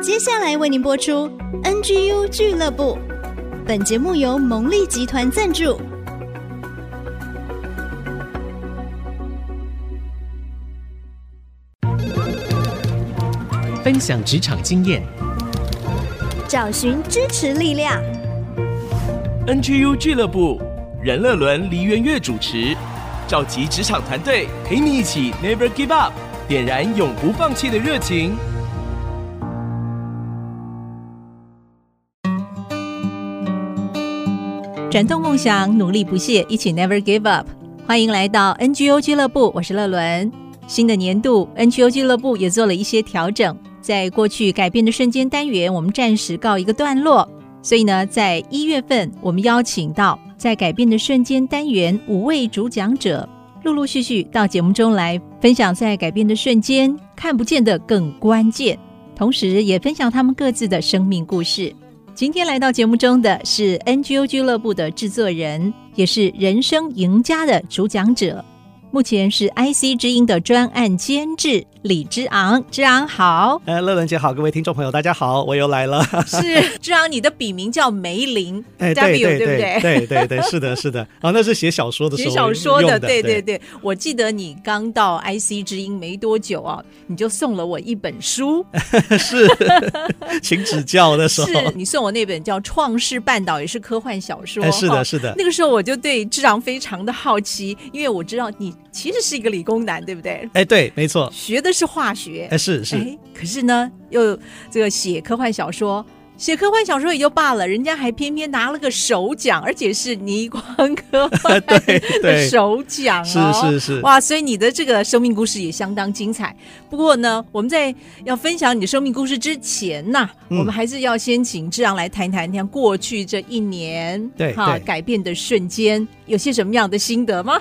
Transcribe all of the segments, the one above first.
接下来为您播出 NGU 俱乐部。本节目由蒙利集团赞助，分享职场经验，找寻支持力量。NGU 俱乐部，任乐伦、黎元月主持，召集职场团队，陪你一起 Never Give Up，点燃永不放弃的热情。转动梦想，努力不懈，一起 Never Give Up。欢迎来到 NGO 俱乐部，我是乐伦。新的年度 NGO 俱乐部也做了一些调整，在过去改变的瞬间单元，我们暂时告一个段落。所以呢，在一月份，我们邀请到在改变的瞬间单元五位主讲者，陆陆续续到节目中来分享在改变的瞬间看不见的更关键，同时也分享他们各自的生命故事。今天来到节目中的是 NGO 俱乐部的制作人，也是人生赢家的主讲者。目前是 IC 之音的专案监制李之昂，之昂好，哎，乐伦姐好，各位听众朋友大家好，我又来了。是之昂，你的笔名叫梅林，哎，对对对不对？对对对，是的，是的。啊，那是写小说的时候，写小说的，对对对。我记得你刚到 IC 之音没多久啊，你就送了我一本书，是，请指教的时候，是你送我那本叫《创世半岛》，也是科幻小说。哎，是的，是的。那个时候我就对之昂非常的好奇，因为我知道你。其实是一个理工男，对不对？哎，对，没错，学的是化学。哎，是是。哎，可是呢，又这个写科幻小说，写科幻小说也就罢了，人家还偏偏拿了个首奖，而且是倪匡科幻的首奖哦。是是是。哇，所以你的这个生命故事也相当精彩。不过呢，我们在要分享你的生命故事之前呐，嗯，我们还是要先请志昂来谈谈，像过去这一年对哈改变的瞬间，有些什么样的心得吗？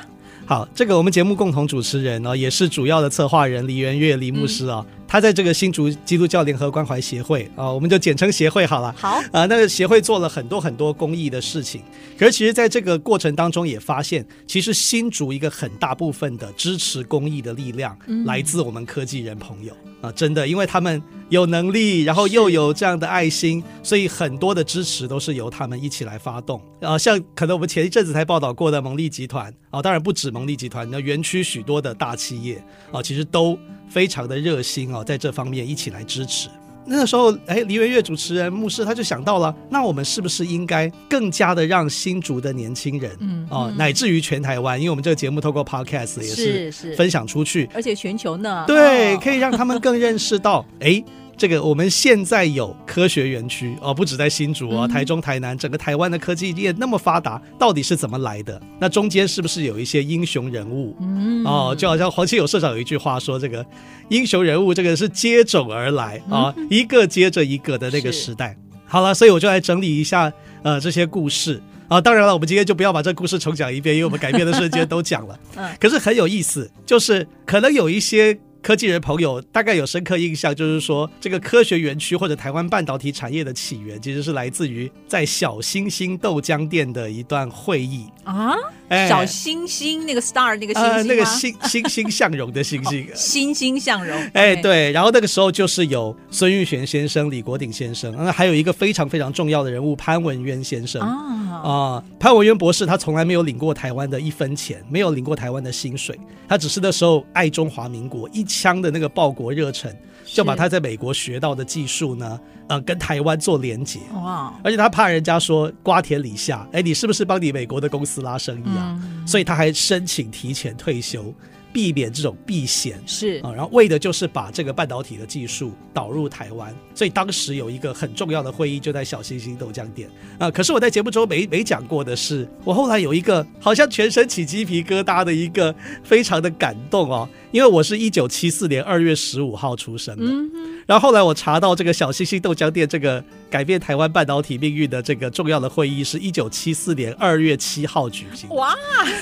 好，这个我们节目共同主持人呢，也是主要的策划人黎媛月黎牧师啊。他在这个新竹基督教联合关怀协会啊，我们就简称协会好了。好啊，那个协会做了很多很多公益的事情。可是，其实在这个过程当中，也发现，其实新竹一个很大部分的支持公益的力量，来自我们科技人朋友啊，真的，因为他们有能力，然后又有这样的爱心，所以很多的支持都是由他们一起来发动啊。像可能我们前一阵子才报道过的蒙利集团啊，当然不止蒙利集团，那园区许多的大企业啊，其实都。非常的热心哦，在这方面一起来支持。那个时候，哎，梨园月主持人牧师他就想到了，那我们是不是应该更加的让新竹的年轻人，嗯，哦，乃至于全台湾，因为我们这个节目透过 Podcast 也是是分享出去，而且全球呢，对，可以让他们更认识到，哎。这个我们现在有科学园区哦，不止在新竹啊，台中、台南，整个台湾的科技业那么发达，到底是怎么来的？那中间是不是有一些英雄人物？嗯，哦，就好像黄奇友社长有一句话说：“这个英雄人物，这个是接踵而来啊，一个接着一个的那个时代。”好了，所以我就来整理一下呃这些故事啊。当然了，我们今天就不要把这故事重讲一遍，因为我们改变的瞬间都讲了。嗯，可是很有意思，就是可能有一些。科技人朋友大概有深刻印象，就是说这个科学园区或者台湾半导体产业的起源，其实是来自于在小星星豆浆店的一段会议。啊。哎、小星星那个 star 那个星星、呃、那个欣欣欣向荣的星星，欣欣向荣。哎，对，然后那个时候就是有孙玉璇先生、李国鼎先生，那还有一个非常非常重要的人物潘文渊先生啊潘文渊博士他从来没有领过台湾的一分钱，没有领过台湾的薪水，他只是那时候爱中华民国一腔的那个报国热忱。就把他在美国学到的技术呢，呃，跟台湾做连结。哇！而且他怕人家说瓜田李下，哎，你是不是帮你美国的公司拉生意啊？嗯、所以他还申请提前退休。避免这种避险是啊，然后为的就是把这个半导体的技术导入台湾，所以当时有一个很重要的会议就在小星星豆浆店啊。可是我在节目中没没讲过的是，我后来有一个好像全身起鸡皮疙瘩的一个非常的感动哦，因为我是一九七四年二月十五号出生的，嗯、然后后来我查到这个小星星豆浆店这个改变台湾半导体命运的这个重要的会议是一九七四年二月七号举行，哇，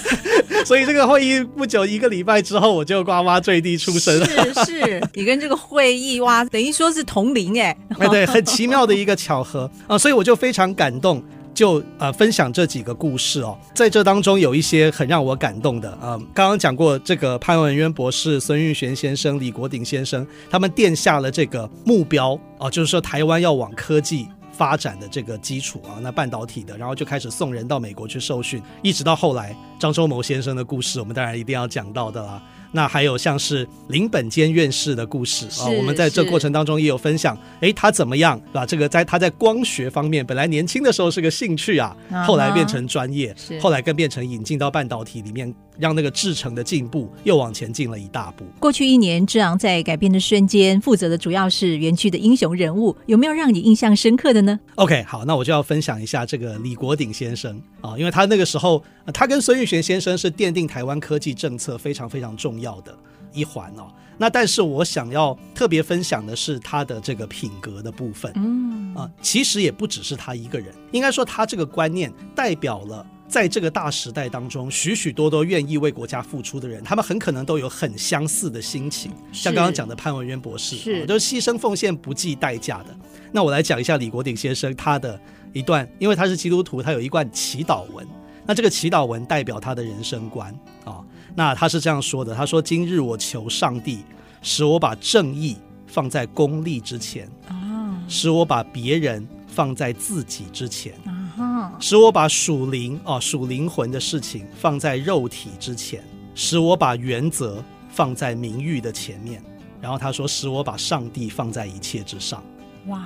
所以这个会议不久一个礼拜。之后我就呱呱坠地出生了。是是，你跟这个会议哇，等于说是同龄哎。哎，对，很奇妙的一个巧合啊，所以我就非常感动。就呃分享这几个故事哦，在这当中有一些很让我感动的啊、刚刚讲过这个潘文渊博士、孙运璇先生、李国鼎先生，他们奠下了这个目标啊、就是说台湾要往科技发展的这个基础啊，那半导体的，然后就开始送人到美国去受训，一直到后来张忠谋先生的故事，我们当然一定要讲到的啦。那还有像是林本坚院士的故事啊，我们在这过程当中也有分享，哎，他怎么样把这个在他在光学方面，本来年轻的时候是个兴趣啊，后来变成专业，后来更变成引进到半导体里面，让那个制程的进步又往前进了一大步。过去一年，志昂在改变的瞬间负责的主要是园区的英雄人物，有没有让你印象深刻的呢？OK，好，那我就要分享一下这个李国鼎先生啊，因为他那个时候，他跟孙玉璇先生是奠定台湾科技政策非常非常重要要的一环哦，那但是我想要特别分享的是他的这个品格的部分，嗯。啊，其实也不只是他一个人，应该说他这个观念代表了在这个大时代当中许许多多愿意为国家付出的人，他们很可能都有很相似的心情，像刚刚讲的潘文渊博士，是。都是牺牲奉献不计代价的。那我来讲一下李国鼎先生他的一段，因为他是基督徒，他有一段祈祷文，那这个祈祷文代表他的人生观啊。那他是这样说的：“他说，今日我求上帝，使我把正义放在功利之前，啊使我把别人放在自己之前，啊使我把属灵啊属灵魂的事情放在肉体之前，使我把原则放在名誉的前面。然后他说，使我把上帝放在一切之上。”哇，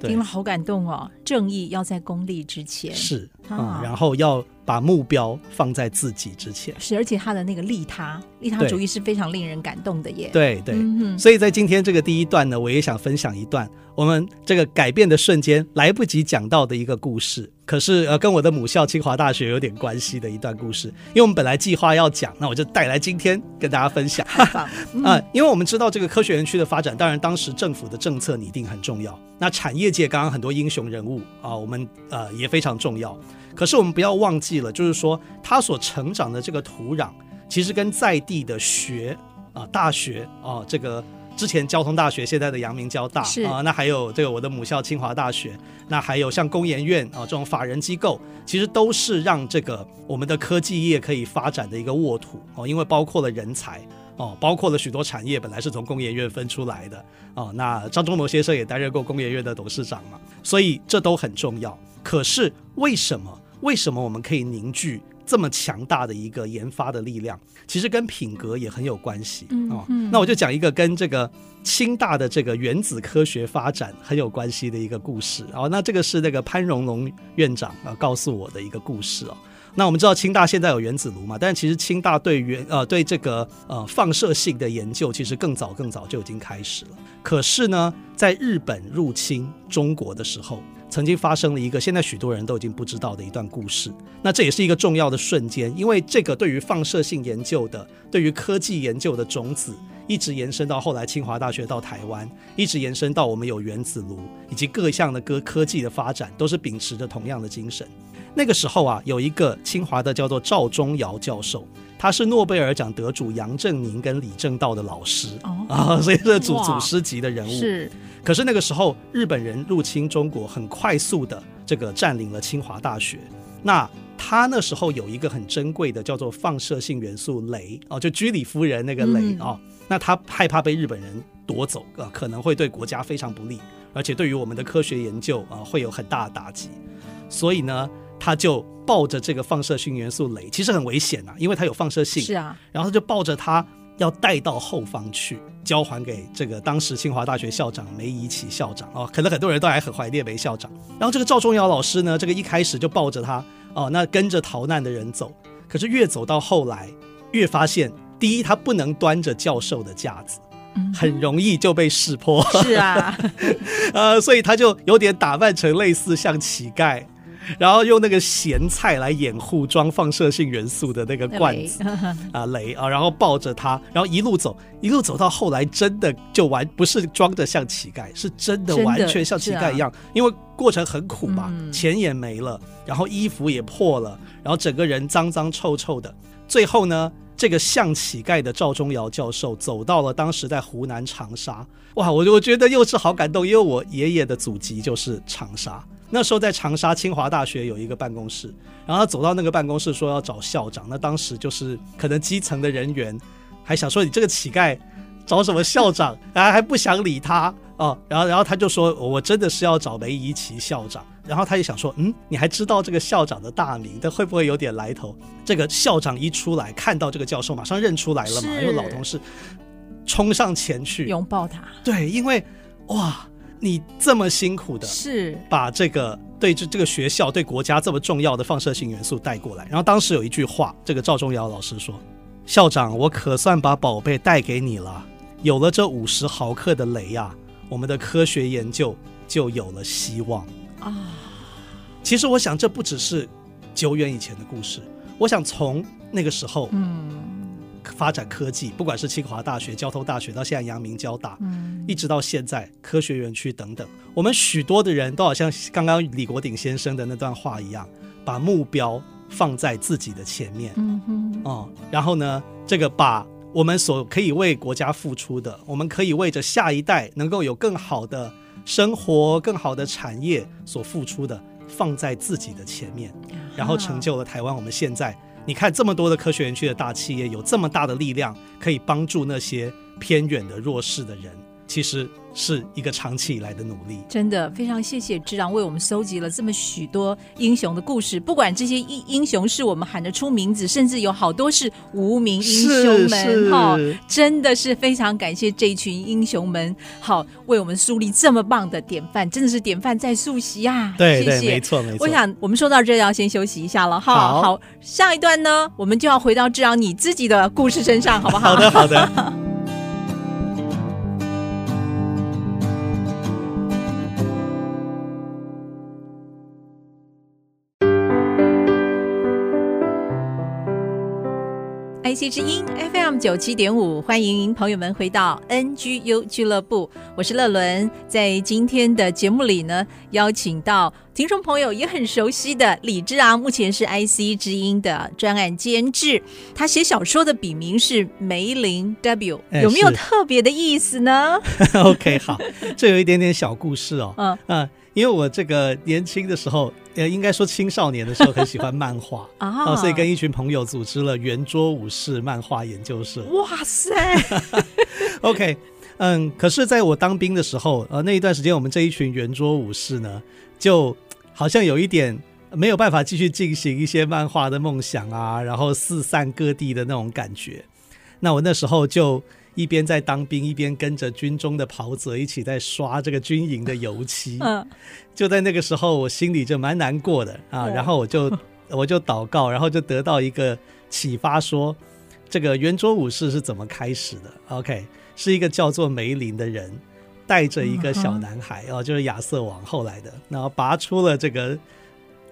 听了好感动哦！正义要在功利之前，是啊，然后要。把目标放在自己之前，是，而且他的那个利他、利他主义是非常令人感动的耶。对对，嗯、所以在今天这个第一段呢，我也想分享一段我们这个改变的瞬间来不及讲到的一个故事，可是呃，跟我的母校清华大学有点关系的一段故事。因为我们本来计划要讲，那我就带来今天跟大家分享。啊、因为我们知道这个科学园区的发展，当然当时政府的政策拟定很重要。那产业界刚刚很多英雄人物啊、呃，我们呃也非常重要。可是我们不要忘记了，就是说他所成长的这个土壤，其实跟在地的学啊、大学啊，这个之前交通大学，现在的阳明交大啊，那还有这个我的母校清华大学，那还有像工研院啊这种法人机构，其实都是让这个我们的科技业可以发展的一个沃土哦，因为包括了人才哦，包括了许多产业本来是从工研院分出来的哦，那张忠谋先生也担任过工研院的董事长嘛，所以这都很重要。可是为什么？为什么我们可以凝聚这么强大的一个研发的力量？其实跟品格也很有关系啊。那我就讲一个跟这个清大的这个原子科学发展很有关系的一个故事。哦，那这个是那个潘荣龙院长啊告诉我的一个故事哦。那我们知道清大现在有原子炉嘛？但其实清大对原呃对这个呃放射性的研究其实更早更早就已经开始了。可是呢，在日本入侵中国的时候。曾经发生了一个现在许多人都已经不知道的一段故事，那这也是一个重要的瞬间，因为这个对于放射性研究的、对于科技研究的种子，一直延伸到后来清华大学到台湾，一直延伸到我们有原子炉以及各项的科科技的发展，都是秉持着同样的精神。那个时候啊，有一个清华的叫做赵忠尧教授，他是诺贝尔奖得主杨振宁跟李政道的老师、哦、啊，所以是祖祖师级的人物。是。可是那个时候，日本人入侵中国，很快速的这个占领了清华大学。那他那时候有一个很珍贵的，叫做放射性元素镭哦，就居里夫人那个镭哦。那他害怕被日本人夺走啊，可能会对国家非常不利，而且对于我们的科学研究啊会有很大的打击。所以呢，他就抱着这个放射性元素镭，其实很危险呐，因为它有放射性。是啊。然后他就抱着它。要带到后方去，交还给这个当时清华大学校长梅贻琦校长哦，可能很多人都还很怀念梅校长。然后这个赵忠尧老师呢，这个一开始就抱着他哦，那跟着逃难的人走，可是越走到后来，越发现第一，他不能端着教授的架子，很容易就被识破。是啊，呃，所以他就有点打扮成类似像乞丐。然后用那个咸菜来掩护装放射性元素的那个罐子啊，雷啊，然后抱着它，然后一路走，一路走到后来，真的就完不是装的像乞丐，是真的完全像乞丐一样，因为过程很苦嘛，钱也没了，然后衣服也破了，然后整个人脏脏臭臭的。最后呢，这个像乞丐的赵忠尧教授走到了当时在湖南长沙，哇，我我觉得又是好感动，因为我爷爷的祖籍就是长沙。那时候在长沙清华大学有一个办公室，然后他走到那个办公室说要找校长，那当时就是可能基层的人员还想说你这个乞丐找什么校长，然后还不想理他哦，然后然后他就说我真的是要找梅贻琦校长，然后他也想说嗯，你还知道这个校长的大名，这会不会有点来头？这个校长一出来看到这个教授，马上认出来了嘛，因为老同事冲上前去拥抱他，对，因为哇。你这么辛苦的，是把这个对这这个学校对国家这么重要的放射性元素带过来。然后当时有一句话，这个赵忠尧老师说：“校长，我可算把宝贝带给你了。有了这五十毫克的镭呀，我们的科学研究就有了希望啊。”其实我想，这不只是久远以前的故事。我想从那个时候，嗯。发展科技，不管是清华大学、交通大学，到现在阳明交大，嗯，一直到现在科学园区等等，我们许多的人都好像刚刚李国鼎先生的那段话一样，把目标放在自己的前面，嗯哼，哦，然后呢，这个把我们所可以为国家付出的，我们可以为着下一代能够有更好的生活、更好的产业所付出的，放在自己的前面，然后成就了台湾我们现在。你看这么多的科学园区的大企业，有这么大的力量，可以帮助那些偏远的弱势的人。其实是一个长期以来的努力，真的非常谢谢志昂为我们搜集了这么许多英雄的故事。不管这些英英雄是我们喊得出名字，甚至有好多是无名英雄们，哈，真的是非常感谢这一群英雄们，好为我们树立这么棒的典范，真的是典范在树习啊！对，谢谢，没错没错。我想我们说到这要先休息一下了，哈，好，好，下一段呢，我们就要回到志昂你自己的故事身上，好不好？好的，好的。IC 之音 FM 九七点五，欢迎朋友们回到 NGU 俱乐部，我是乐伦。在今天的节目里呢，邀请到听众朋友也很熟悉的李志昂，目前是 IC 之音的专案监制。他写小说的笔名是梅林 W，有没有特别的意思呢？OK，好，这有一点点小故事哦。嗯嗯。因为我这个年轻的时候，呃，应该说青少年的时候，很喜欢漫画 啊，所以跟一群朋友组织了圆桌武士漫画研究社。哇塞！OK，嗯，可是在我当兵的时候，呃，那一段时间，我们这一群圆桌武士呢，就好像有一点没有办法继续进行一些漫画的梦想啊，然后四散各地的那种感觉。那我那时候就。一边在当兵，一边跟着军中的袍泽一起在刷这个军营的油漆。嗯，就在那个时候，我心里就蛮难过的啊。然后我就 我就祷告，然后就得到一个启发，说这个圆桌武士是怎么开始的？OK，是一个叫做梅林的人带着一个小男孩哦，就是亚瑟王后来的，然后拔出了这个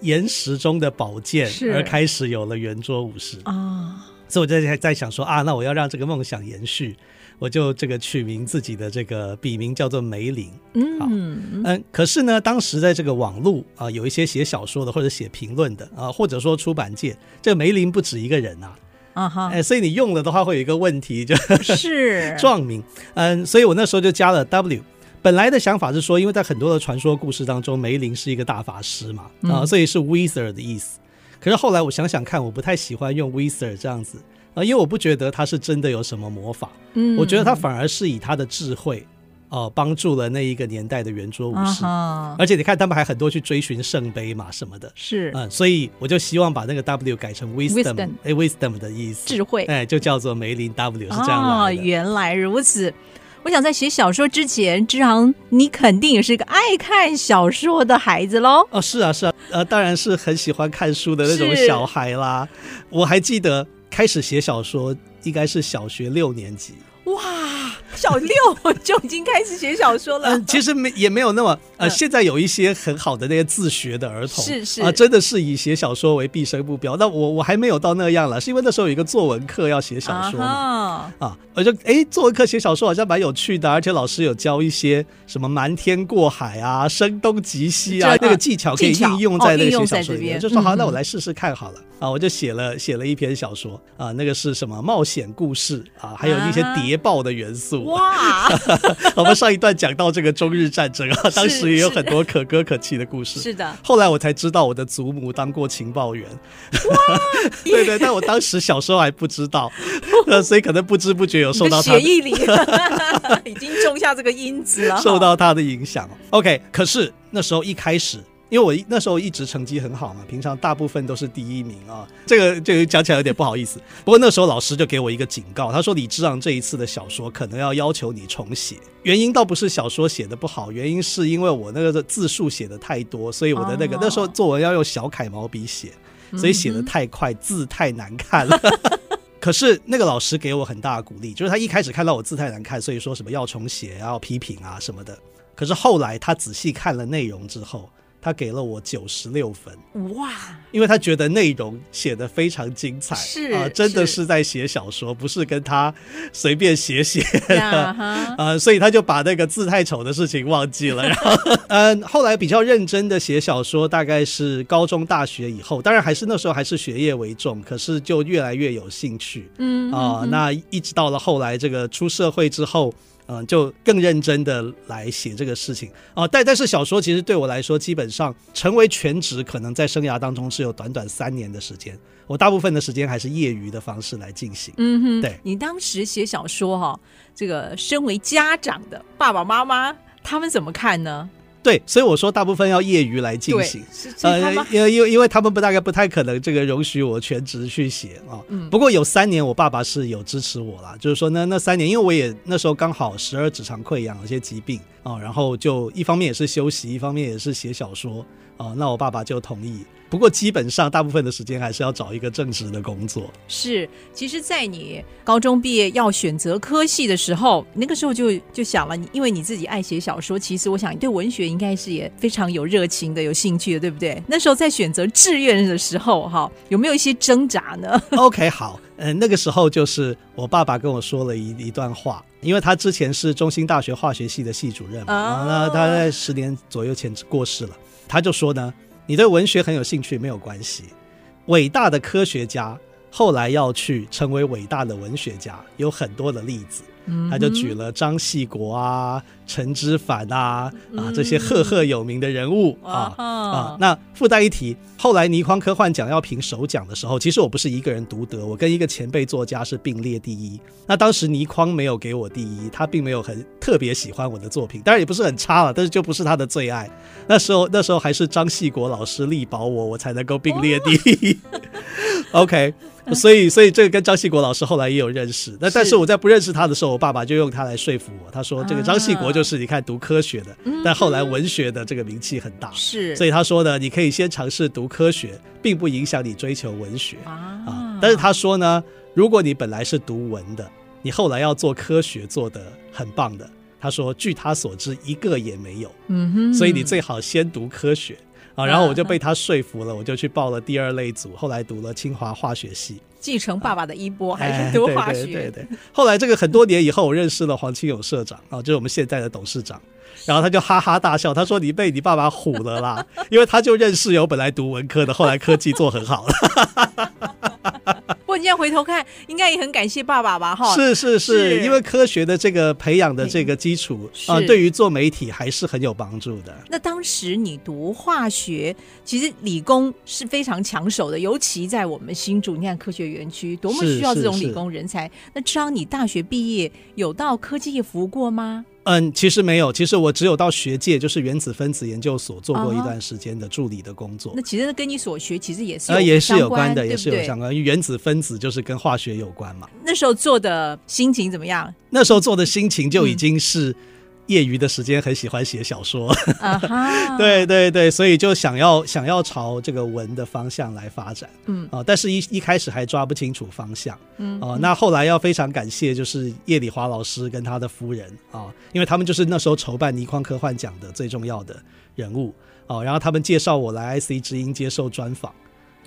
岩石中的宝剑，而开始有了圆桌武士。啊。所以我在在想说啊，那我要让这个梦想延续。我就这个取名自己的这个笔名叫做梅林，嗯。嗯，可是呢，当时在这个网络啊，有一些写小说的或者写评论的啊，或者说出版界，这个梅林不止一个人呐，啊哈，哎，所以你用了的话会有一个问题，就是 撞名，嗯，所以我那时候就加了 W。本来的想法是说，因为在很多的传说故事当中，梅林是一个大法师嘛，啊，所以是 Wizard 的意思。可是后来我想想看，我不太喜欢用 Wizard 这样子。啊，因为我不觉得他是真的有什么魔法，嗯，我觉得他反而是以他的智慧，哦、呃，帮助了那一个年代的圆桌武士。啊、而且你看，他们还很多去追寻圣杯嘛什么的，是，嗯，所以我就希望把那个 W 改成 Wisdom，哎，Wisdom 的意思，智慧，哎，就叫做梅林 W 是这样来的。哦，原来如此。我想在写小说之前，之昂你肯定也是个爱看小说的孩子喽。哦，是啊，是啊，呃，当然是很喜欢看书的那种小孩啦。我还记得。开始写小说应该是小学六年级。哇，小六就已经开始写小说了。嗯，其实没也没有那么呃，现在有一些很好的那些自学的儿童，是是啊，真的是以写小说为毕生目标。那我我还没有到那样了，是因为那时候有一个作文课要写小说嘛。啊，我就哎，作文课写小说好像蛮有趣的，而且老师有教一些什么瞒天过海啊、声东击西啊，那个技巧可以应用在那个写小说里面。就说好，那我来试试看好了。啊，我就写了写了一篇小说啊，那个是什么冒险故事啊，还有一些谍报的元素。诉。哇！我们上一段讲到这个中日战争啊，当时也有很多可歌可泣的故事。是的。后来我才知道我的祖母当过情报员。哇！对对，但我当时小时候还不知道，呃，所以可能不知不觉有受到他的血液里已经种下这个因子了，受到他的影响。OK，可是那时候一开始。因为我那时候一直成绩很好嘛，平常大部分都是第一名啊。这个这个讲起来有点不好意思。不过那时候老师就给我一个警告，他说李之昂这一次的小说可能要要求你重写。原因倒不是小说写的不好，原因是因为我那个字数写的太多，所以我的那个那时候作文要用小楷毛笔写，所以写的太快，字太难看了。可是那个老师给我很大的鼓励，就是他一开始看到我字太难看，所以说什么要重写，要批评啊什么的。可是后来他仔细看了内容之后。他给了我九十六分，哇！因为他觉得内容写的非常精彩，是啊，真的是在写小说，不是跟他随便写写的 啊，所以他就把那个字太丑的事情忘记了。然后，嗯，后来比较认真的写小说，大概是高中、大学以后，当然还是那时候还是学业为重，可是就越来越有兴趣，嗯啊，那一直到了后来这个出社会之后。嗯，就更认真的来写这个事情啊。但但是小说其实对我来说，基本上成为全职，可能在生涯当中是有短短三年的时间。我大部分的时间还是业余的方式来进行。嗯哼，对。你当时写小说哈，这个身为家长的爸爸妈妈，他们怎么看呢？对，所以我说大部分要业余来进行，呃，因为因为因为他们不大概不太可能这个容许我全职去写啊。嗯，不过有三年我爸爸是有支持我啦，就是说呢，那三年因为我也那时候刚好十二指肠溃疡有些疾病啊，然后就一方面也是休息，一方面也是写小说啊，那我爸爸就同意。不过基本上大部分的时间还是要找一个正职的工作。是，其实，在你高中毕业要选择科系的时候，那个时候就就想了，你因为你自己爱写小说，其实我想你对文学应该是也非常有热情的、有兴趣的，对不对？那时候在选择志愿的时候，哈，有没有一些挣扎呢？OK，好，嗯，那个时候就是我爸爸跟我说了一一段话，因为他之前是中兴大学化学系的系主任嘛，那、oh. 他在十年左右前过世了，他就说呢。你对文学很有兴趣没有关系，伟大的科学家后来要去成为伟大的文学家，有很多的例子。他就举了张系国啊、陈之凡啊啊这些赫赫有名的人物啊啊。那附带一提，后来倪匡科幻奖要评首奖的时候，其实我不是一个人独得，我跟一个前辈作家是并列第一。那当时倪匡没有给我第一，他并没有很特别喜欢我的作品，当然也不是很差了，但是就不是他的最爱。那时候那时候还是张系国老师力保我，我才能够并列第一。OK。所以，所以这个跟张系国老师后来也有认识。那但是我在不认识他的时候，我爸爸就用他来说服我。他说：“这个张系国就是你看读科学的，但后来文学的这个名气很大。是，所以他说呢，你可以先尝试读科学，并不影响你追求文学啊。但是他说呢，如果你本来是读文的，你后来要做科学做的很棒的，他说据他所知一个也没有。嗯哼，所以你最好先读科学。”啊，然后我就被他说服了，我就去报了第二类组，后来读了清华化学系，继承爸爸的衣钵，还是读化学。对对对。后来这个很多年以后，我认识了黄清勇社长啊，就是我们现在的董事长，然后他就哈哈大笑，他说：“你被你爸爸唬了啦，因为他就认识有本来读文科的，后来科技做很好了。”你现在回头看，应该也很感谢爸爸吧？哈，是是是，因为科学的这个培养的这个基础啊、呃，对于做媒体还是很有帮助的。那当时你读化学，其实理工是非常抢手的，尤其在我们新竹，你看科学园区多么需要这种理工人才。那之昂，你大学毕业有到科技业服务过吗？嗯，其实没有，其实我只有到学界，就是原子分子研究所做过一段时间的助理的工作。那其实跟你所学其实也是呃也是有关的，也是有相关，因为原子分子就是跟化学有关嘛。那时候做的心情怎么样？那时候做的心情就已经是。业余的时间很喜欢写小说，uh -huh. 对对对，所以就想要想要朝这个文的方向来发展，嗯。啊、呃，但是一一开始还抓不清楚方向，嗯啊、呃，那后来要非常感谢就是叶礼华老师跟他的夫人啊、呃，因为他们就是那时候筹办倪匡科幻奖的最重要的人物。啊、呃，然后他们介绍我来 IC 之音接受专访，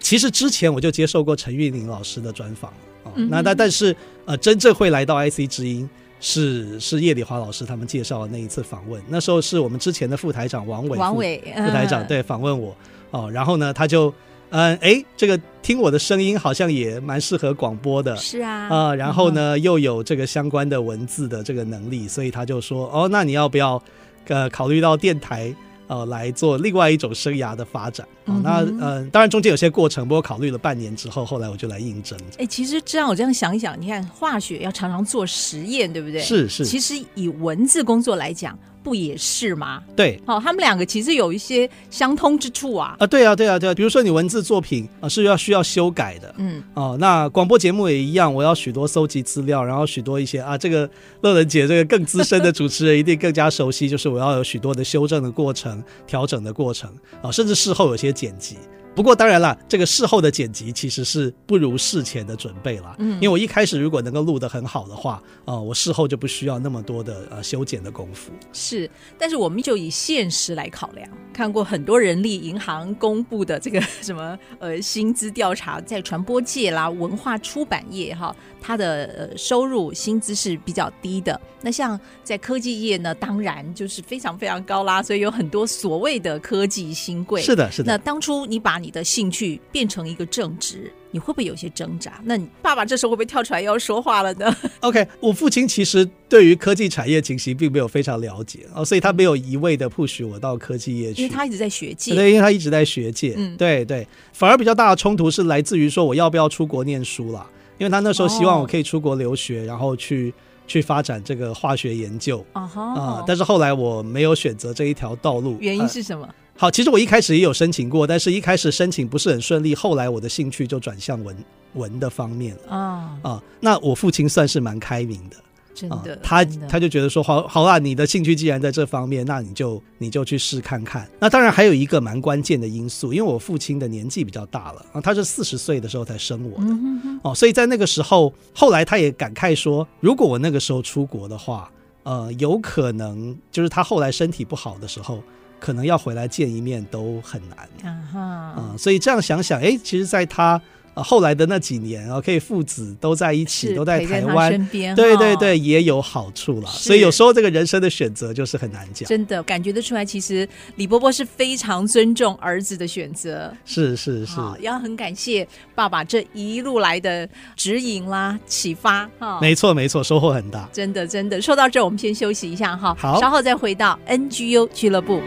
其实之前我就接受过陈玉玲老师的专访。啊，那但但是呃，真正会来到 IC 之音。是是叶丽华老师他们介绍的那一次访问，那时候是我们之前的副台长王伟，王伟副台长对访问我哦，然后呢他就嗯，哎，这个听我的声音好像也蛮适合广播的，是啊，啊、呃，然后呢、嗯、又有这个相关的文字的这个能力，所以他就说，哦，那你要不要呃考虑到电台？呃，来做另外一种生涯的发展。哦、那呃，当然中间有些过程，不过考虑了半年之后，后来我就来应征。哎、欸，其实这样我这样想一想，你看化学要常常做实验，对不对？是是。其实以文字工作来讲。不也是吗？对，哦，他们两个其实有一些相通之处啊。啊，对啊，对啊，对啊。比如说你文字作品啊是要需要修改的，嗯，哦，那广播节目也一样，我要许多搜集资料，然后许多一些啊，这个乐人姐这个更资深的主持人一定更加熟悉，就是我要有许多的修正的过程、调整的过程啊，甚至事后有些剪辑。不过当然了，这个事后的剪辑其实是不如事前的准备了。嗯，因为我一开始如果能够录得很好的话，啊、呃，我事后就不需要那么多的呃修剪的功夫。是，但是我们就以现实来考量，看过很多人力银行公布的这个什么呃薪资调查，在传播界啦、文化出版业哈，它的呃收入薪资是比较低的。那像在科技业呢，当然就是非常非常高啦，所以有很多所谓的科技新贵。是的，是的。那当初你把你的兴趣变成一个正职，你会不会有些挣扎？那你爸爸这时候会不会跳出来要说话了呢？OK，我父亲其实对于科技产业情形并没有非常了解哦，所以他没有一味的 push 我到科技业去，因为他一直在学界。对，因为他一直在学界。嗯，对对，反而比较大的冲突是来自于说我要不要出国念书了，因为他那时候希望我可以出国留学，哦、然后去去发展这个化学研究啊、uh -huh. 呃，但是后来我没有选择这一条道路，原因是什么？呃好，其实我一开始也有申请过，但是一开始申请不是很顺利，后来我的兴趣就转向文文的方面了啊啊。那我父亲算是蛮开明的，真的，啊、他他就觉得说，好好啦，你的兴趣既然在这方面，那你就你就去试看看。那当然还有一个蛮关键的因素，因为我父亲的年纪比较大了啊，他是四十岁的时候才生我的哦、所以在那个时候，后来他也感慨说，如果我那个时候出国的话，呃，有可能就是他后来身体不好的时候。可能要回来见一面都很难。啊哈，啊，所以这样想想，哎，其实，在他呃后来的那几年啊，可以父子都在一起，都在台湾身边，对对对，也有好处了。所以有时候这个人生的选择就是很难讲。真的感觉得出来，其实李伯伯是非常尊重儿子的选择。是是是，要很感谢爸爸这一路来的指引啦、启发哈。没错没错，收获很大。真的真的，说到这，我们先休息一下哈，好，稍后再回到 NGU 俱乐部。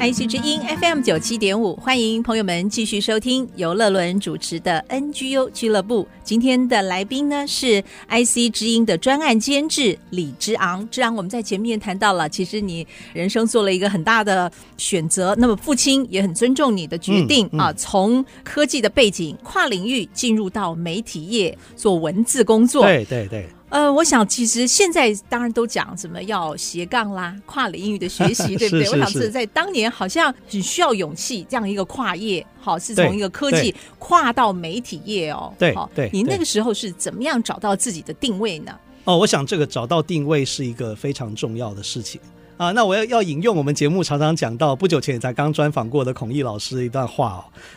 IC 之音 FM 九七点五，欢迎朋友们继续收听由乐伦主持的 NGU 俱乐部。今天的来宾呢是 IC 之音的专案监制李之昂。之昂，我们在前面谈到了，其实你人生做了一个很大的选择，那么父亲也很尊重你的决定、嗯嗯、啊，从科技的背景跨领域进入到媒体业做文字工作。对对对。呃，我想其实现在当然都讲什么要斜杠啦，跨领域的学习，对不对？是是是，我想是在当年好像很需要勇气，这样一个跨业，好是从一个科技跨到媒体业哦。对，对，你那个时候是怎么样找到自己的定位呢？哦，我想这个找到定位是一个非常重要的事情啊。那我要要引用我们节目常常讲到，不久前也才刚专访过的孔毅老师的一段话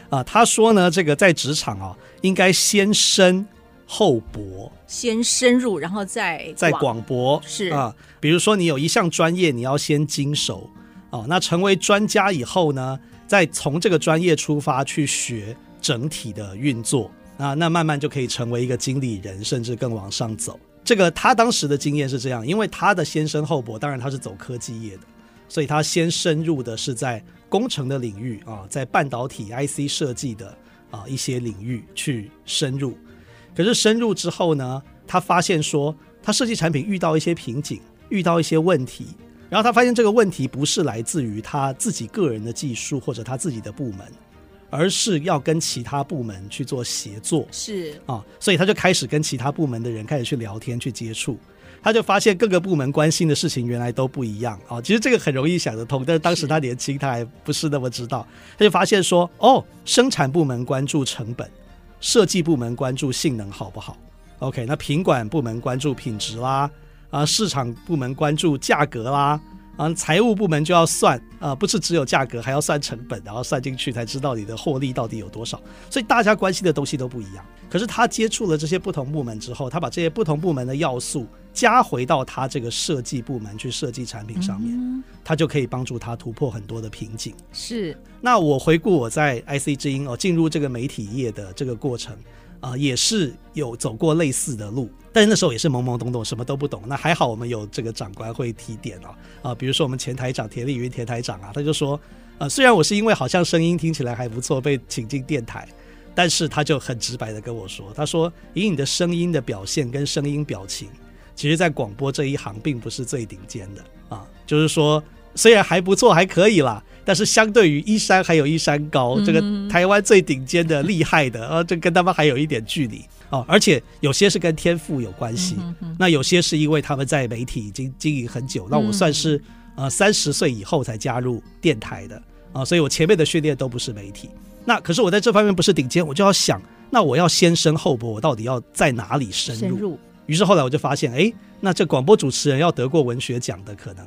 哦。啊，他说呢，这个在职场啊，应该先深。后博，先深入，然后再再广博，是啊。比如说，你有一项专业，你要先精熟啊。那成为专家以后呢，再从这个专业出发去学整体的运作啊。那慢慢就可以成为一个经理人，甚至更往上走。这个他当时的经验是这样，因为他的先深厚博，当然他是走科技业的，所以他先深入的是在工程的领域啊，在半导体 IC 设计的啊一些领域去深入。可是深入之后呢，他发现说，他设计产品遇到一些瓶颈，遇到一些问题，然后他发现这个问题不是来自于他自己个人的技术或者他自己的部门，而是要跟其他部门去做协作。是啊，所以他就开始跟其他部门的人开始去聊天、去接触，他就发现各个部门关心的事情原来都不一样啊。其实这个很容易想得通，但是当时他年轻，他还不是那么知道。他就发现说，哦，生产部门关注成本。设计部门关注性能好不好？OK，那品管部门关注品质啦，啊，市场部门关注价格啦，啊，财务部门就要算啊，不是只有价格，还要算成本，然后算进去才知道你的获利到底有多少。所以大家关心的东西都不一样。可是他接触了这些不同部门之后，他把这些不同部门的要素加回到他这个设计部门去设计产品上面，嗯、他就可以帮助他突破很多的瓶颈。是。那我回顾我在 IC 之音哦进入这个媒体业的这个过程啊、也是有走过类似的路，但是那时候也是懵懵懂懂，什么都不懂。那还好我们有这个长官会提点哦啊、比如说我们前台长田丽云田台长啊，他就说啊、虽然我是因为好像声音听起来还不错被请进电台。但是他就很直白的跟我说：“他说以你的声音的表现跟声音表情，其实，在广播这一行并不是最顶尖的啊。就是说，虽然还不错，还可以啦，但是相对于一山还有一山高，这个台湾最顶尖的厉害的啊，这跟他们还有一点距离啊。而且有些是跟天赋有关系，那有些是因为他们在媒体已经经营很久。那我算是呃三十岁以后才加入电台的啊，所以我前面的训练都不是媒体。”那可是我在这方面不是顶尖，我就要想，那我要先深后博，我到底要在哪里深入？深入。于是后来我就发现，哎，那这广播主持人要得过文学奖的可能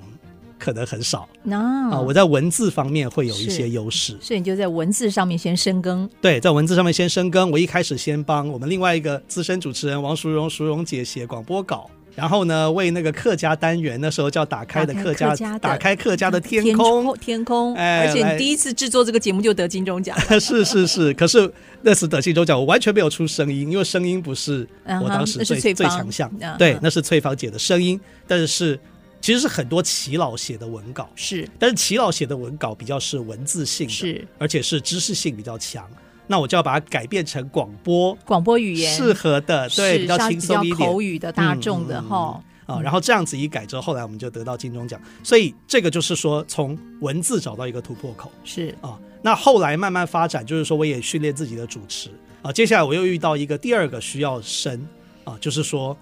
可能很少。啊，我在文字方面会有一些优势，所以你就在文字上面先深耕。对，在文字上面先深耕。我一开始先帮我们另外一个资深主持人王淑荣淑荣姐写广播稿。然后呢，为那个客家单元，那时候叫打开的客家，打开客家的天空，天，空。哎，而且你第一次制作这个节目就得金钟奖，是是是。可是那次得金钟奖，我完全没有出声音，因为声音不是我当时最、uh 最强项。Uh. 对，那是翠芳姐的声音，但是其实是很多耆老写的文稿，是。但是耆老写的文稿比较是文字性的，是，而且是知识性比较强。那我就要把它改变成广播，广播语言适合的，对，比较轻松一点，口语的大众的哈啊。然后这样子一改之后，后来我们就得到金钟奖。所以这个就是说，从文字找到一个突破口是啊。那后来慢慢发展，就是说我也训练自己的主持啊。接下来我又遇到一个第二个需要深啊，就是说。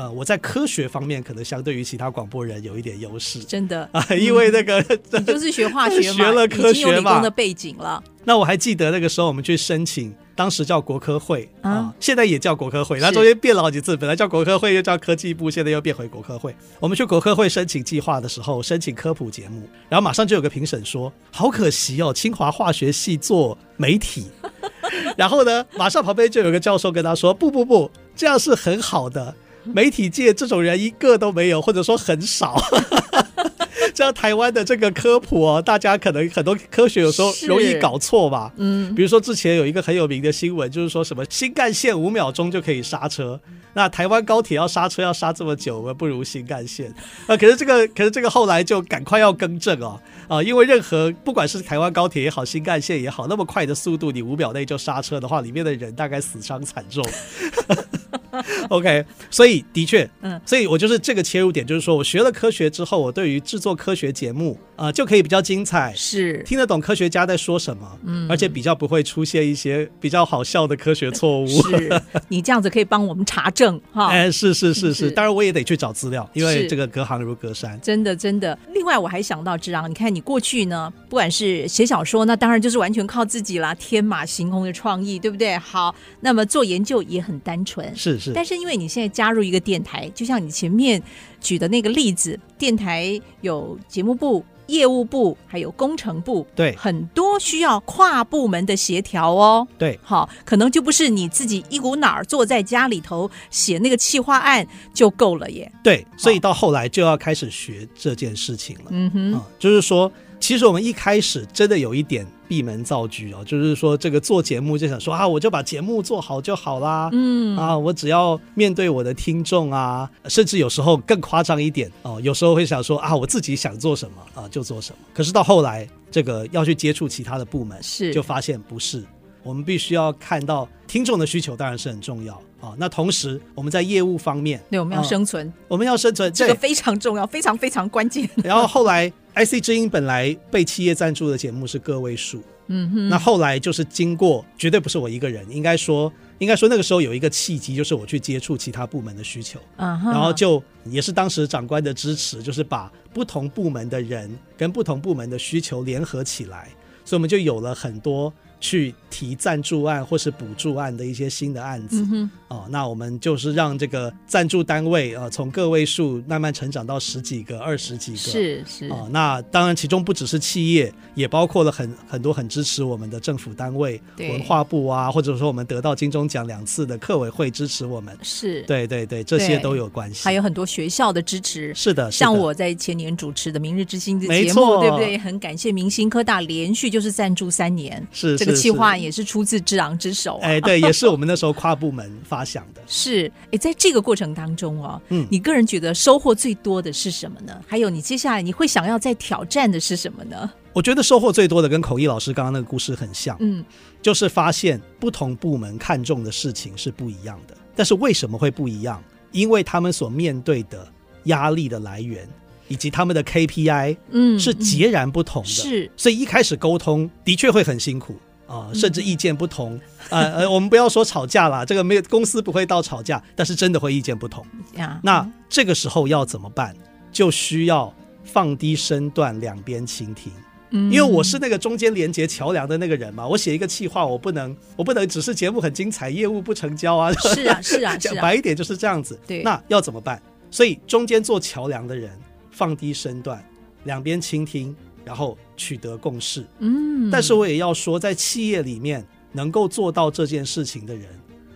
呃，我在科学方面可能相对于其他广播人有一点优势，真的啊，因为那个、嗯、你就是学化学嘛，学了科学嘛，理工的背景了。那我还记得那个时候我们去申请，当时叫国科会啊、呃，现在也叫国科会，那中间变了好几次，本来叫国科会又叫科技部，现在又变回国科会。我们去国科会申请计划的时候，申请科普节目，然后马上就有个评审说：“好可惜哦，清华化学系做媒体。”然后呢，马上旁边就有个教授跟他说：“不不不，这样是很好的。” 媒体界这种人一个都没有，或者说很少。这样台湾的这个科普哦，大家可能很多科学有时候容易搞错吧。嗯，比如说之前有一个很有名的新闻，就是说什么新干线五秒钟就可以刹车，那台湾高铁要刹车要刹这么久，我们不如新干线啊。可是这个，可是这个后来就赶快要更正哦啊，因为任何不管是台湾高铁也好，新干线也好，那么快的速度，你五秒内就刹车的话，里面的人大概死伤惨重。OK，所以的确，嗯，所以我就是这个切入点，就是说我学了科学之后，我对于制作科学节目啊、呃，就可以比较精彩，是听得懂科学家在说什么，嗯，而且比较不会出现一些比较好笑的科学错误。是你这样子可以帮我们查证哈？哎，是是是是，当然我也得去找资料，因为这个隔行如隔山，真的真的。另外我还想到志昂，你看你过去呢，不管是写小说，那当然就是完全靠自己啦，天马行空的创意，对不对？好，那么做研究也很单纯，是是，但是因为你现在加入一个电台，就像你前面举的那个例子，电台有节目部、业务部，还有工程部，对，很多需要跨部门的协调哦。对，好，可能就不是你自己一股脑儿坐在家里头写那个企划案就够了耶。对，所以到后来就要开始学这件事情了。嗯哼，嗯，就是说。其实我们一开始真的有一点闭门造车哦，就是说这个做节目就想说啊，我就把节目做好就好啦，嗯。啊，我只要面对我的听众啊，甚至有时候更夸张一点哦，有时候会想说啊，我自己想做什么啊就做什么。可是到后来，这个要去接触其他的部门，是。就发现不是，我们必须要看到听众的需求，当然是很重要啊。那同时我们在业务方面，对，我们要生存，啊，我们要生存，这个非常重要，非常非常关键。然后后来。IC 之音本来被企业赞助的节目是个位数，嗯哼，那后来就是经过，绝对不是我一个人，应该说，应该说那个时候有一个契机，就是我去接触其他部门的需求，啊，然后就也是当时长官的支持，就是把不同部门的人跟不同部门的需求联合起来，所以我们就有了很多去提赞助案或是补助案的一些新的案子。嗯哦，那我们就是让这个赞助单位啊，从个位数慢慢成长到十几个、二十几个。是是哦，那当然其中不只是企业，也包括了很很多很支持我们的政府单位，文化部啊，或者说我们得到金钟奖两次的客委会支持我们。是，对对对，这些都有关系。还有很多学校的支持。是的，像我在前年主持的《明日之星》的节目，对不对？很感谢明星科大连续就是赞助三年，是这个企划也是出自之昂之手、啊。哎，对，也是我们那时候跨部门发想的。是，哎，在这个过程当中哦，嗯，你个人觉得收获最多的是什么呢？还有你接下来你会想要再挑战的是什么呢？我觉得收获最多的跟口译老师刚刚那个故事很像，嗯，就是发现不同部门看重的事情是不一样的。但是为什么会不一样？因为他们所面对的压力的来源以及他们的 KPI，嗯，是截然不同的。是，所以一开始沟通的确会很辛苦啊、呃，甚至意见不同。呃呃，我们不要说吵架啦，这个没有公司不会到吵架，但是真的会意见不同。呀，那这个时候要怎么办？就需要放低身段，两边倾听。因为我是那个中间连接桥梁的那个人嘛，我写一个企划，我不能，我不能只是节目很精彩，业务不成交啊。是啊，是啊，讲白一点就是这样子。对，那要怎么办？所以中间做桥梁的人放低身段，两边倾听，然后取得共识。嗯，但是我也要说，在企业里面能够做到这件事情的人。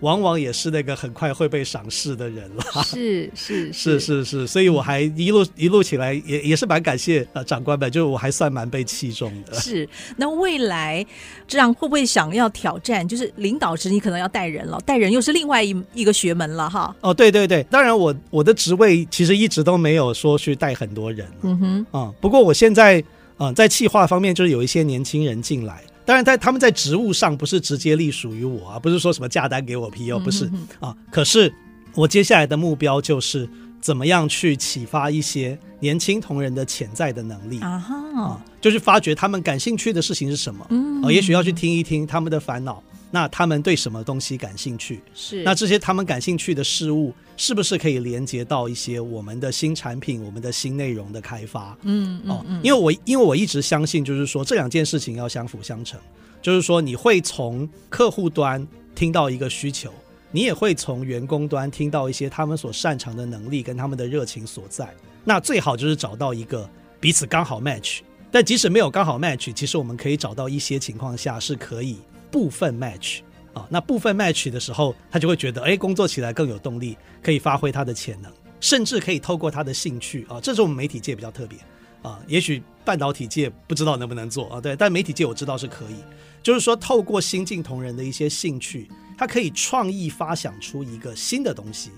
往往也是那个很快会被赏识的人了，是是 是是是，所以我还一路一路起来也也是蛮感谢呃长官们，就是我还算蛮被器重的。是，那未来这样会不会想要挑战？就是领导职你可能要带人了，带人又是另外一一个学门了哈。哦，对对对，当然我我的职位其实一直都没有说去带很多人，嗯哼，啊、嗯，不过我现在嗯、呃、在企划方面就是有一些年轻人进来。当然，在他们在职务上不是直接隶属于我啊，不是说什么价单给我批哦，不是啊。可是我接下来的目标就是怎么样去启发一些年轻同仁的潜在的能力啊，啊，就是发掘他们感兴趣的事情是什么，嗯，也许要去听一听他们的烦恼。那他们对什么东西感兴趣？是那这些他们感兴趣的事物，是不是可以连接到一些我们的新产品、我们的新内容的开发？嗯，哦，因为我因为我一直相信，就是说这两件事情要相辅相成，就是说你会从客户端听到一个需求，你也会从员工端听到一些他们所擅长的能力跟他们的热情所在。那最好就是找到一个彼此刚好 match，但即使没有刚好 match，其实我们可以找到一些情况下是可以。部分 match 啊，那部分 match 的时候，他就会觉得，哎，工作起来更有动力，可以发挥他的潜能，甚至可以透过他的兴趣啊，这是我们媒体界比较特别啊，也许半导体界不知道能不能做啊，对，但媒体界我知道是可以，就是说透过新进同仁的一些兴趣，他可以创意发想出一个新的东西，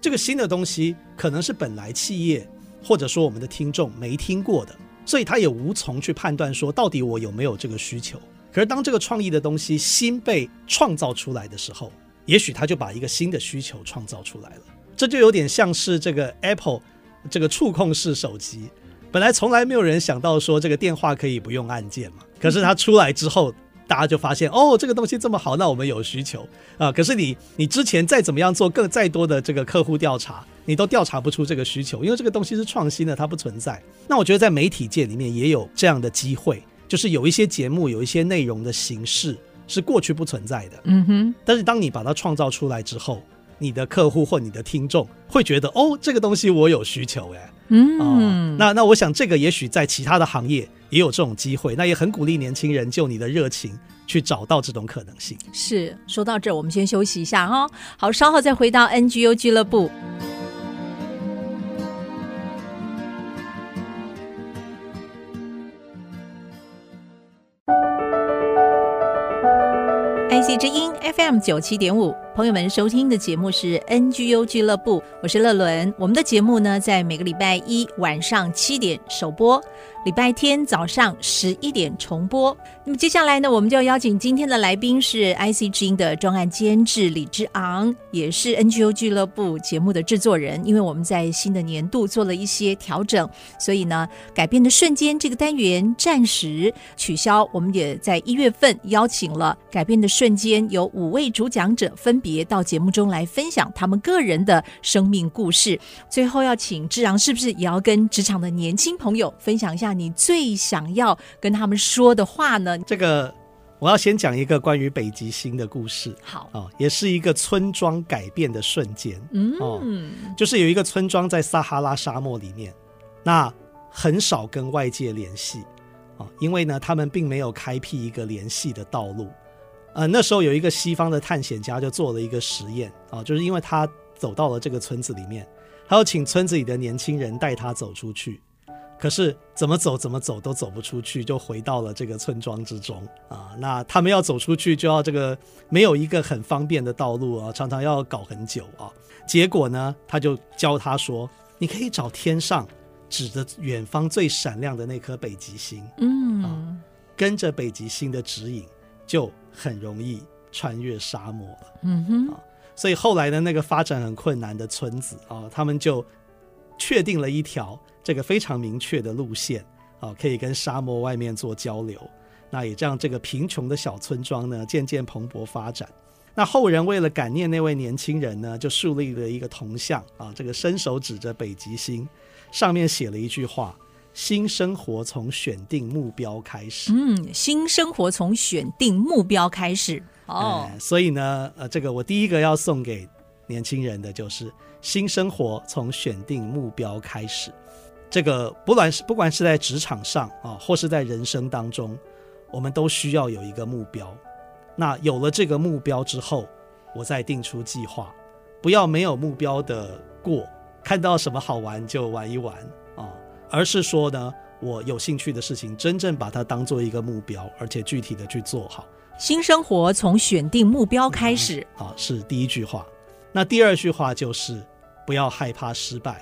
这个新的东西可能是本来企业或者说我们的听众没听过的，所以他也无从去判断说到底我有没有这个需求。可是，当这个创意的东西新被创造出来的时候，也许他就把一个新的需求创造出来了。这就有点像是这个 Apple 这个触控式手机，本来从来没有人想到说这个电话可以不用按键嘛。可是它出来之后，大家就发现哦，这个东西这么好，那我们有需求啊。可是你你之前再怎么样做更再多的这个客户调查，你都调查不出这个需求，因为这个东西是创新的，它不存在。那我觉得在媒体界里面也有这样的机会。就是有一些节目，有一些内容的形式是过去不存在的，嗯哼。但是当你把它创造出来之后，你的客户或你的听众会觉得，哦，这个东西我有需求，哎，嗯，哦、那那我想这个也许在其他的行业也有这种机会，那也很鼓励年轻人就你的热情去找到这种可能性。是，说到这儿，我们先休息一下哈，好，稍后再回到 NGU 俱乐部。IC 之音 FM 九七点五，朋友们收听的节目是 NGO 俱乐部，我是乐伦。我们的节目呢，在每个礼拜一晚上七点首播，礼拜天早上十一点重播。那么接下来呢，我们就要邀请今天的来宾是 IC 之音的专案监制李之昂，也是 NGO 俱乐部节目的制作人。因为我们在新的年度做了一些调整，所以呢，改变的瞬间这个单元暂时取消。我们也在一月份邀请了改变的瞬间有五位主讲者分别到节目中来分享他们个人的生命故事。最后要请志昂，是不是也要跟职场的年轻朋友分享一下你最想要跟他们说的话呢？这个我要先讲一个关于北极星的故事。好，哦，也是一个村庄改变的瞬间。嗯，哦，就是有一个村庄在撒哈拉沙漠里面，那很少跟外界联系啊，因为呢，他们并没有开辟一个联系的道路。呃，那时候有一个西方的探险家就做了一个实验啊，就是因为他走到了这个村子里面，他要请村子里的年轻人带他走出去。可是怎么走怎么走都走不出去，就回到了这个村庄之中啊。那他们要走出去，就要这个没有一个很方便的道路啊，常常要搞很久啊。结果呢，他就教他说：“你可以找天上指着远方最闪亮的那颗北极星，嗯，啊，跟着北极星的指引，就很容易穿越沙漠了。”嗯哼，啊，所以后来的那个发展很困难的村子啊，他们就确定了一条。这个非常明确的路线啊，可以跟沙漠外面做交流。那也让这个贫穷的小村庄呢，渐渐蓬勃发展。那后人为了感念那位年轻人呢，就树立了一个铜像啊，这个伸手指着北极星，上面写了一句话：“新生活从选定目标开始。”嗯，新生活从选定目标开始。哦，嗯，所以呢，呃，这个我第一个要送给年轻人的就是新生活从选定目标开始。这个不管是不管是在职场上啊，或是在人生当中，我们都需要有一个目标。那有了这个目标之后，我再定出计划，不要没有目标的过，看到什么好玩就玩一玩啊，而是说呢，我有兴趣的事情，真正把它当做一个目标，而且具体的去做好。新生活从选定目标开始，啊，是第一句话。那第二句话就是不要害怕失败。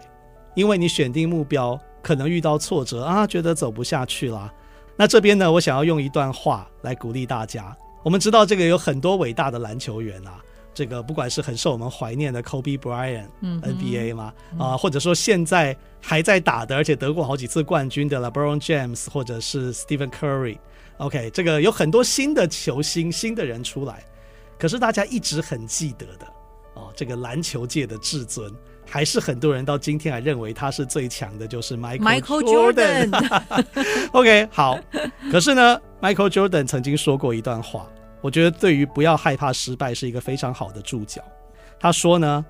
因为你选定目标，可能遇到挫折啊，觉得走不下去啦。那这边呢，我想要用一段话来鼓励大家。我们知道这个有很多伟大的篮球员啊，这个不管是很受我们怀念的 Kobe Bryant，嗯，NBA 嘛，啊，或者说现在还在打的，而且得过好几次冠军的 LeBron James，或者是 Stephen Curry。OK，这个有很多新的球星、新的人出来，可是大家一直很记得的哦，这个篮球界的至尊。还是很多人到今天还认为他是最强的，就是 Michael Jordan。Michael Jordan OK，好。可是呢，Michael Jordan 曾经说过一段话，我觉得对于不要害怕失败是一个非常好的注脚。他说呢，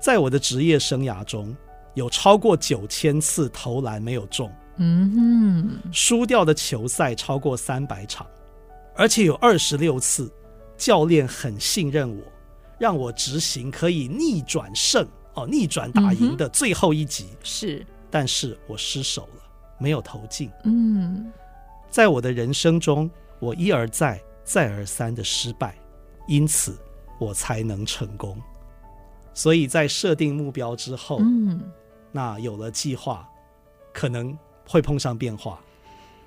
在我的职业生涯中，有超过九千次投篮没有中，嗯哼，输掉的球赛超过三百场，而且有二十六次教练很信任我，让我执行可以逆转胜。哦，逆转打赢的最后一集，嗯、是，但是我失手了，没有投进。嗯，在我的人生中，我一而再、再而三的失败，因此我才能成功。所以在设定目标之后，嗯，那有了计划，可能会碰上变化，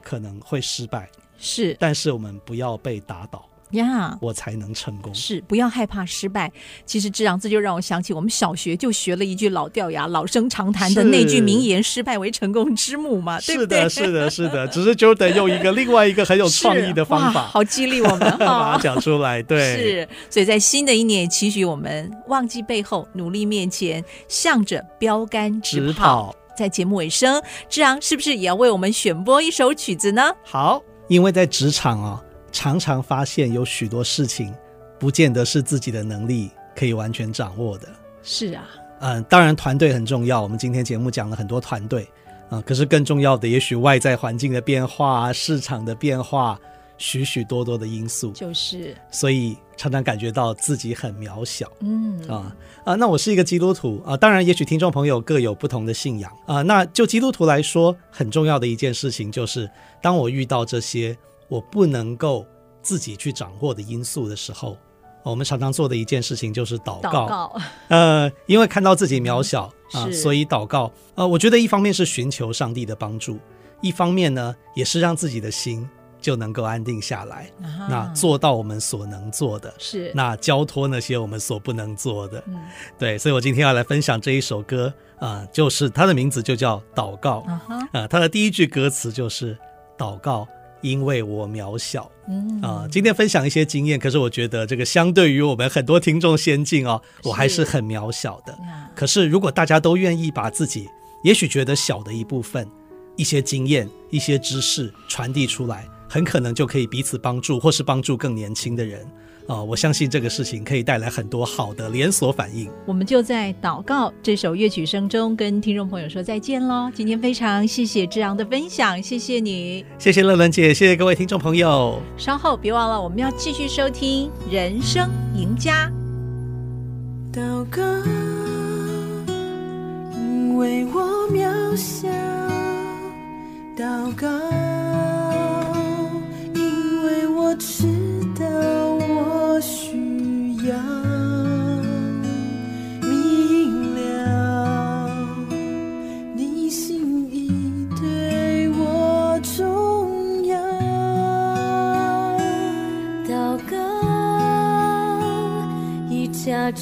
可能会失败，是，但是我们不要被打倒。呀，我才能成功。是，不要害怕失败。其实，志昂，这就让我想起我们小学就学了一句老掉牙、老生常谈的那句名言：“失败为成功之母”嘛，对不对？是的，是的，是的。只是就得用一个另外一个很有创意的方法，好激励我们，把它讲出来。对，是。所以在新的一年，期许我们忘记背后，努力面前，向着标杆直跑。在节目尾声，志昂是不是也要为我们选播一首曲子呢？好，因为在职场啊。常常发现有许多事情，不见得是自己的能力可以完全掌握的。是啊，嗯，当然团队很重要。我们今天节目讲了很多团队啊，可是更重要的，也许外在环境的变化、市场的变化，许许多多的因素。就是，所以常常感觉到自己很渺小。嗯啊啊，那我是一个基督徒啊，当然，也许听众朋友各有不同的信仰啊。那就基督徒来说，很重要的一件事情就是，当我遇到这些。我不能够自己去掌握的因素的时候，我们常常做的一件事情就是祷告。祷告，呃，因为看到自己渺小啊，呃，所以祷告。呃，我觉得一方面是寻求上帝的帮助，一方面呢，也是让自己的心就能够安定下来。啊，那做到我们所能做的，是那交托那些我们所不能做的。嗯，对，所以我今天要来分享这一首歌啊，呃，就是它的名字就叫祷告。啊哈，呃，它的第一句歌词就是祷告。因为我渺小，嗯啊，今天分享一些经验，可是我觉得这个相对于我们很多听众先进哦，我还是很渺小的。可是如果大家都愿意把自己也许觉得小的一部分、一些经验、一些知识传递出来，很可能就可以彼此帮助，或是帮助更年轻的人。啊、呃，我相信这个事情可以带来很多好的连锁反应。我们就在祷告这首乐曲声中跟听众朋友说再见喽。今天非常谢谢志昂的分享，谢谢你，谢谢乐伦姐，谢谢各位听众朋友。稍后别忘了，我们要继续收听《人生赢家》。祷告，因为我渺小；祷告，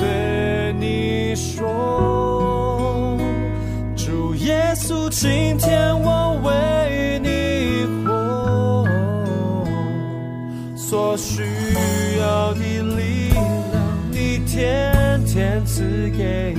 对你说，主耶稣，今天我为你活，所需要的力量，你天天赐给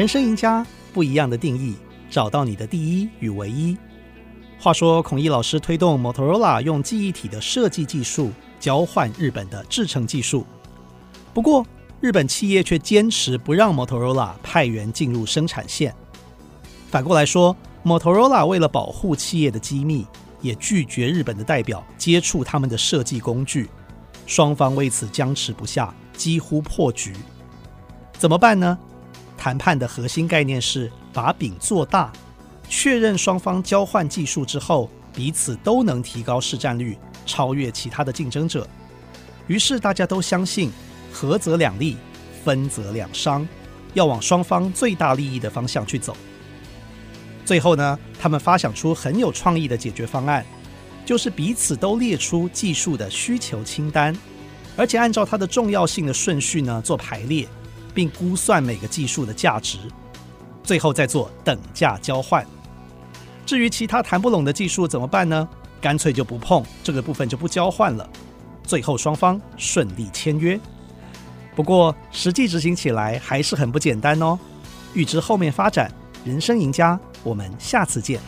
人生赢家不一样的定义，找到你的第一与唯一。话说，孔毅老师推动 Motorola 用记忆体的设计技术交换日本的制程技术，不过日本企业却坚持不让 Motorola 派员进入生产线。反过来说，Motorola 为了保护企业的机密，也拒绝日本的代表接触他们的设计工具。双方为此僵持不下，几乎破局。怎么办呢？谈判的核心概念是把饼做大，确认双方交换技术之后，彼此都能提高市占率，超越其他的竞争者。于是大家都相信，合则两利，分则两伤，要往双方最大利益的方向去走。最后呢，他们发想出很有创意的解决方案。就是彼此都列出技术的需求清单，而且按照它的重要性的顺序呢做排列，并估算每个技术的价值，最后再做等价交换。至于其他谈不拢的技术怎么办呢？干脆就不碰这个部分，就不交换了。最后双方顺利签约。不过实际执行起来还是很不简单哦。预知后面发展，人生赢家，我们下次见。